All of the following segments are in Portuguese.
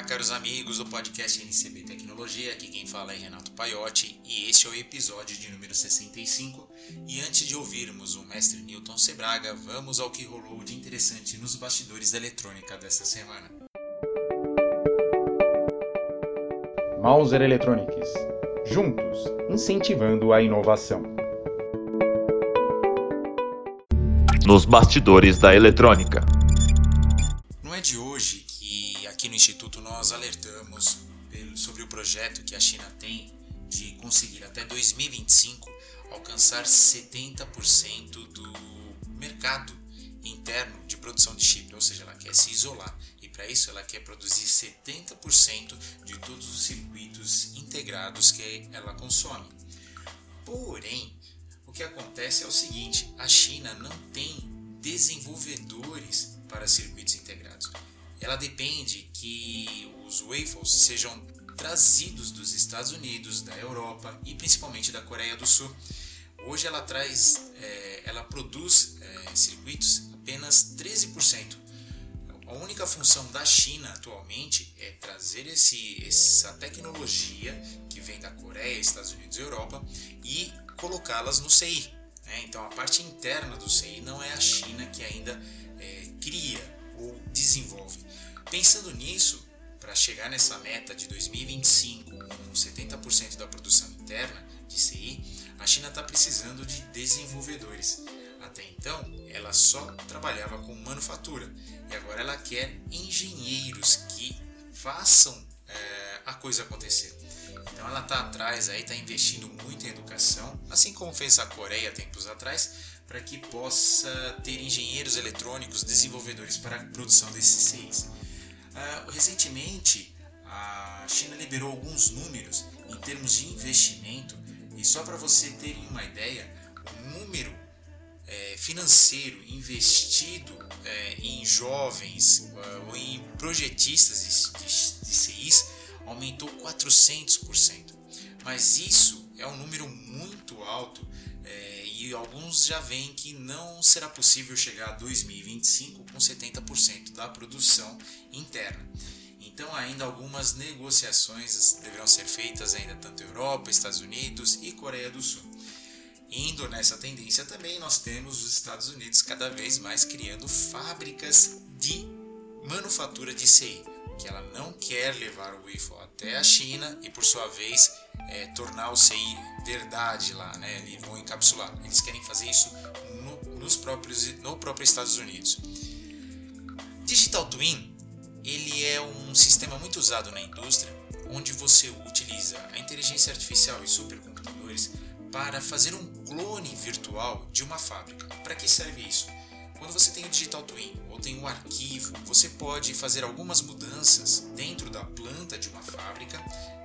Olá, caros amigos do podcast NCB Tecnologia. Aqui quem fala é Renato Paiotti e este é o episódio de número 65. E antes de ouvirmos o mestre Newton Sebraga, vamos ao que rolou de interessante nos bastidores da eletrônica desta semana. Mauser Electronics. Juntos, incentivando a inovação. Nos bastidores da eletrônica. Nós alertamos sobre o projeto que a China tem de conseguir até 2025 alcançar 70% do mercado interno de produção de chip, ou seja, ela quer se isolar e para isso ela quer produzir 70% de todos os circuitos integrados que ela consome. Porém, o que acontece é o seguinte: a China não tem desenvolvedores para circuitos integrados. Ela depende que os waffles sejam trazidos dos Estados Unidos, da Europa e principalmente da Coreia do Sul. Hoje ela traz, é, ela produz é, circuitos apenas 13%. A única função da China atualmente é trazer esse, essa tecnologia que vem da Coreia, Estados Unidos e Europa e colocá-las no CI. Né? Então a parte interna do CI não é a China que ainda é, cria ou desenvolve. Pensando nisso, para chegar nessa meta de 2025 com 70% da produção interna de CI, a China está precisando de desenvolvedores. Até então, ela só trabalhava com manufatura e agora ela quer engenheiros que façam é, a coisa acontecer. Então ela está atrás aí, está investindo muito em educação, assim como fez a Coreia tempos atrás, para que possa ter engenheiros eletrônicos, desenvolvedores para a produção desses CIs. Uh, recentemente, a China liberou alguns números em termos de investimento e só para você terem uma ideia, o número é, financeiro investido é, em jovens uh, ou em projetistas de, de, de CIs aumentou 400%. Mas isso é um número muito alto é, e alguns já veem que não será possível chegar a 2025 com 70% da produção interna. Então ainda algumas negociações deverão ser feitas ainda tanto Europa, Estados Unidos e Coreia do Sul. Indo nessa tendência também nós temos os Estados Unidos cada vez mais criando fábricas de manufatura de CI, que ela não quer levar o waffle até a China e por sua vez é, tornar o CI verdade lá, né? Eles vão encapsular. Eles querem fazer isso no, nos próprios, no próprio Estados Unidos. Digital Twin ele é um sistema muito usado na indústria, onde você utiliza a inteligência artificial e supercomputadores para fazer um clone virtual de uma fábrica. Para que serve isso? Quando você tem o Digital Twin ou tem um arquivo, você pode fazer algumas mudanças dentro da planta de uma fábrica,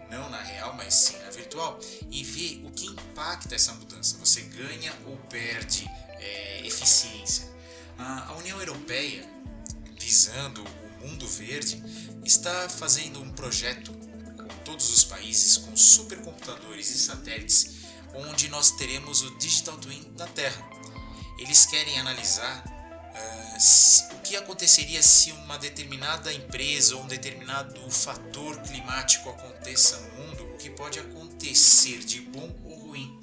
não na real, mas sim na virtual, e ver o que impacta essa mudança. Você ganha ou perde é, eficiência. A União Europeia, visando o mundo verde, está fazendo um projeto com todos os países, com supercomputadores e satélites, onde nós teremos o Digital Twin da Terra. Eles querem analisar o que aconteceria se uma determinada empresa ou um determinado fator climático aconteça no mundo, o que pode acontecer de bom ou ruim.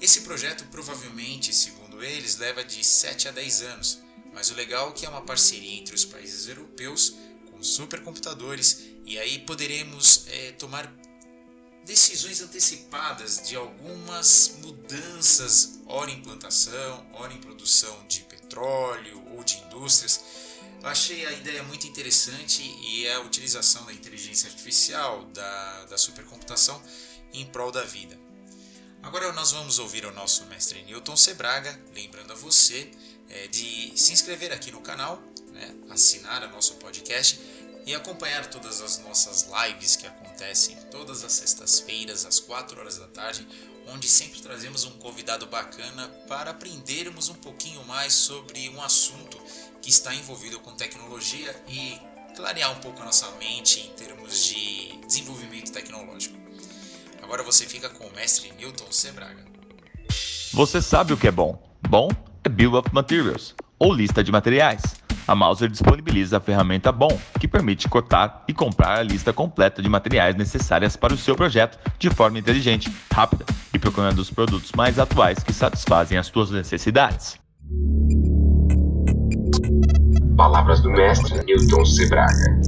Esse projeto provavelmente, segundo eles, leva de 7 a 10 anos, mas o legal é que é uma parceria entre os países europeus com supercomputadores e aí poderemos é, tomar decisões antecipadas de algumas mudanças, ora em plantação, ora em produção de petróleo ou de indústrias. Eu achei a ideia muito interessante e a utilização da inteligência artificial, da, da supercomputação em prol da vida. Agora nós vamos ouvir o nosso mestre Newton Sebraga, lembrando a você é, de se inscrever aqui no canal, né, assinar o nosso podcast e acompanhar todas as nossas lives que acontecem todas as sextas-feiras às 4 horas da tarde, onde sempre trazemos um convidado bacana para aprendermos um pouquinho mais sobre um assunto que está envolvido com tecnologia e clarear um pouco a nossa mente em termos de desenvolvimento tecnológico. Agora você fica com o mestre Newton Sebraga. Você sabe o que é bom? Bom é Bill of Materials, ou lista de materiais A Mauser disponibiliza a ferramenta BOM, que permite cotar e comprar a lista completa de materiais necessárias para o seu projeto de forma inteligente, rápida e procurando os produtos mais atuais que satisfazem as suas necessidades. Palavras do mestre Newton Sebraga.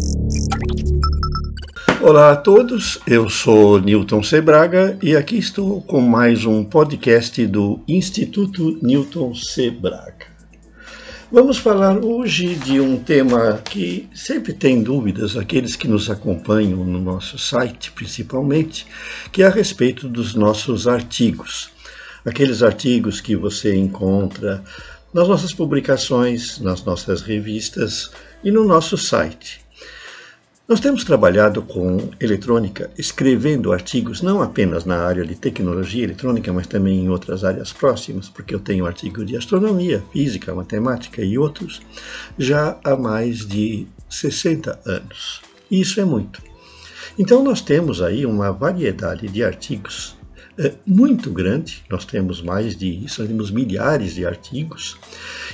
Olá a todos, eu sou Newton Sebraga e aqui estou com mais um podcast do Instituto Newton Sebraga. Vamos falar hoje de um tema que sempre tem dúvidas, aqueles que nos acompanham no nosso site principalmente, que é a respeito dos nossos artigos. Aqueles artigos que você encontra nas nossas publicações, nas nossas revistas e no nosso site. Nós temos trabalhado com eletrônica, escrevendo artigos não apenas na área de tecnologia eletrônica, mas também em outras áreas próximas, porque eu tenho artigos de astronomia, física, matemática e outros, já há mais de 60 anos. Isso é muito. Então, nós temos aí uma variedade de artigos é, muito grande, nós temos mais de, temos milhares de artigos,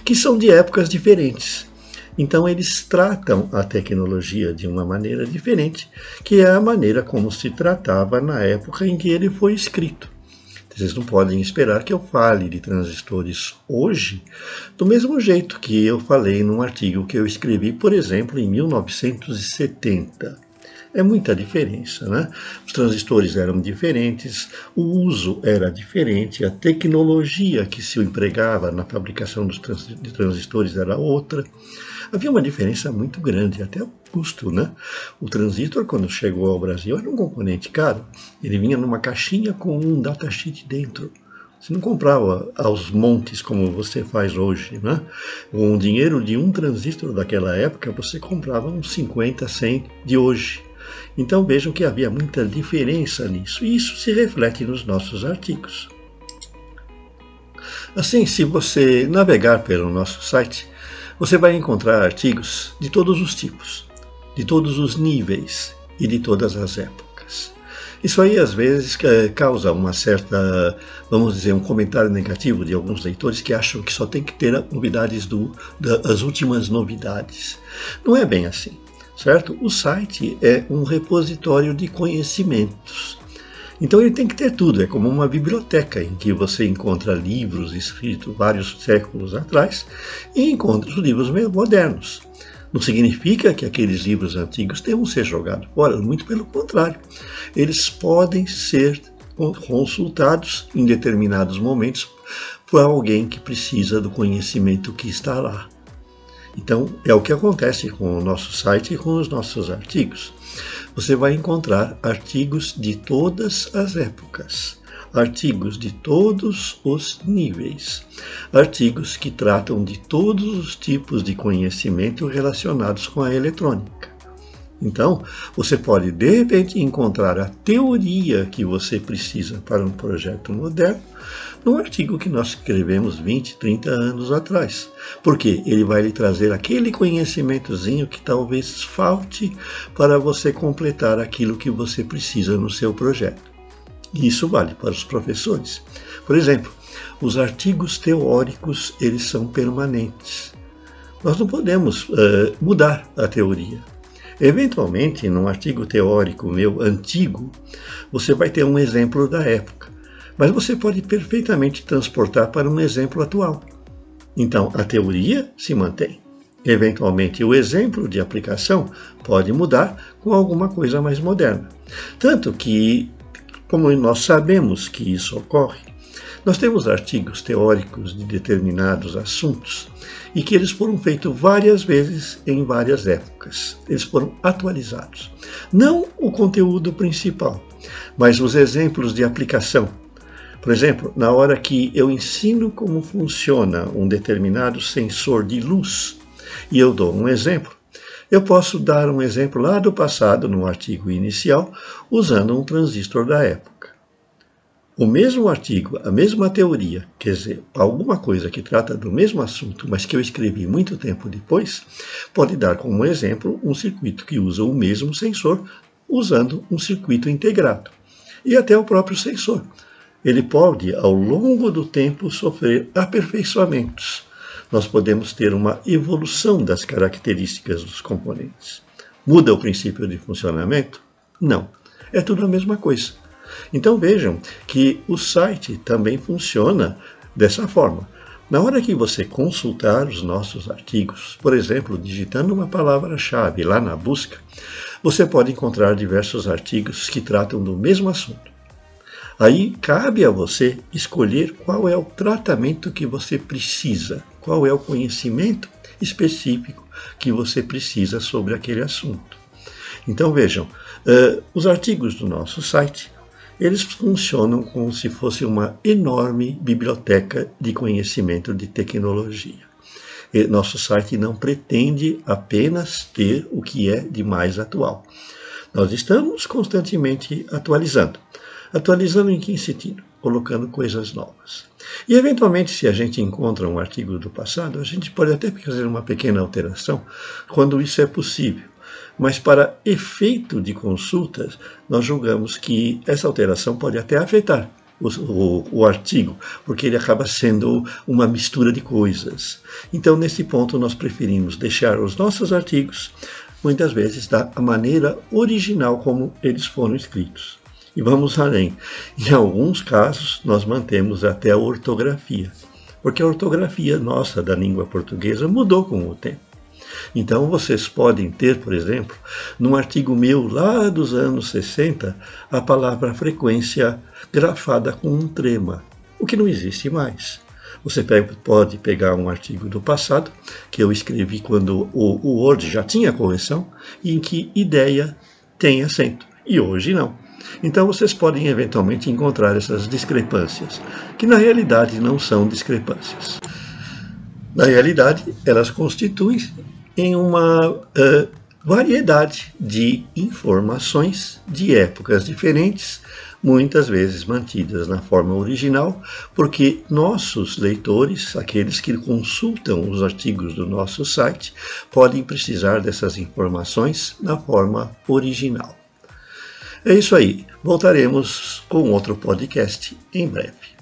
que são de épocas diferentes. Então eles tratam a tecnologia de uma maneira diferente, que é a maneira como se tratava na época em que ele foi escrito. Vocês não podem esperar que eu fale de transistores hoje do mesmo jeito que eu falei num artigo que eu escrevi, por exemplo, em 1970. É muita diferença, né? Os transistores eram diferentes, o uso era diferente, a tecnologia que se empregava na fabricação dos transistores era outra havia uma diferença muito grande, até o custo, né? O transistor, quando chegou ao Brasil, era um componente caro. Ele vinha numa caixinha com um datasheet dentro. Você não comprava aos montes como você faz hoje, né? Com o dinheiro de um transistor daquela época, você comprava uns 50, 100 de hoje. Então vejam que havia muita diferença nisso, e isso se reflete nos nossos artigos. Assim, se você navegar pelo nosso site, você vai encontrar artigos de todos os tipos, de todos os níveis e de todas as épocas. Isso aí às vezes causa uma certa, vamos dizer, um comentário negativo de alguns leitores que acham que só tem que ter novidades do, das últimas novidades. Não é bem assim, certo? O site é um repositório de conhecimentos então ele tem que ter tudo, é como uma biblioteca em que você encontra livros escritos vários séculos atrás e encontra os livros modernos. Não significa que aqueles livros antigos que ser jogados fora, muito pelo contrário. Eles podem ser consultados em determinados momentos por alguém que precisa do conhecimento que está lá. Então, é o que acontece com o nosso site e com os nossos artigos você vai encontrar artigos de todas as épocas, artigos de todos os níveis, artigos que tratam de todos os tipos de conhecimento relacionados com a eletrônica. Então, você pode de repente encontrar a teoria que você precisa para um projeto moderno num artigo que nós escrevemos 20, 30 anos atrás. Porque ele vai lhe trazer aquele conhecimentozinho que talvez falte para você completar aquilo que você precisa no seu projeto. E isso vale para os professores. Por exemplo, os artigos teóricos, eles são permanentes. Nós não podemos uh, mudar a teoria. Eventualmente, num artigo teórico meu antigo, você vai ter um exemplo da época mas você pode perfeitamente transportar para um exemplo atual. Então, a teoria se mantém. Eventualmente, o exemplo de aplicação pode mudar com alguma coisa mais moderna. Tanto que, como nós sabemos que isso ocorre, nós temos artigos teóricos de determinados assuntos e que eles foram feitos várias vezes em várias épocas. Eles foram atualizados. Não o conteúdo principal, mas os exemplos de aplicação por exemplo, na hora que eu ensino como funciona um determinado sensor de luz e eu dou um exemplo, eu posso dar um exemplo lá do passado, no artigo inicial, usando um transistor da época. O mesmo artigo, a mesma teoria, quer dizer, alguma coisa que trata do mesmo assunto, mas que eu escrevi muito tempo depois, pode dar como exemplo um circuito que usa o mesmo sensor, usando um circuito integrado. E até o próprio sensor ele pode, ao longo do tempo, sofrer aperfeiçoamentos. nós podemos ter uma evolução das características dos componentes. Muda o princípio de funcionamento? Não. É tudo a mesma coisa. Então vejam que o site também funciona dessa forma. Na hora que você consultar os nossos artigos, por exemplo, digitando uma palavra-chave lá na busca, você pode encontrar diversos artigos que tratam do mesmo assunto. Aí cabe a você escolher qual é o tratamento que você precisa, qual é o conhecimento específico que você precisa sobre aquele assunto. Então vejam, uh, os artigos do nosso site eles funcionam como se fosse uma enorme biblioteca de conhecimento de tecnologia. E nosso site não pretende apenas ter o que é de mais atual. Nós estamos constantemente atualizando. Atualizando em que sentido? Colocando coisas novas. E, eventualmente, se a gente encontra um artigo do passado, a gente pode até fazer uma pequena alteração quando isso é possível mas para efeito de consultas, nós julgamos que essa alteração pode até afetar o, o, o, artigo, porque ele acaba sendo uma mistura de coisas. Então, nesse ponto, nós preferimos deixar os nossos artigos, muitas vezes, da maneira original como eles foram escritos. E vamos além. Em alguns casos, nós mantemos até a ortografia, porque a ortografia nossa da língua portuguesa mudou com o tempo. Então vocês podem ter, por exemplo, num artigo meu lá dos anos 60, a palavra frequência grafada com um trema, o que não existe mais. Você pode pegar um artigo do passado, que eu escrevi quando o Word já tinha correção, em que ideia tem acento, e hoje não. Então vocês podem eventualmente encontrar essas discrepâncias, que na realidade não são discrepâncias. Na realidade, elas constituem em uma uh, variedade de informações de épocas diferentes, muitas vezes mantidas na forma original, porque nossos leitores, aqueles que consultam os artigos do nosso site, podem precisar dessas informações na forma original. É isso aí. Voltaremos com outro podcast em breve.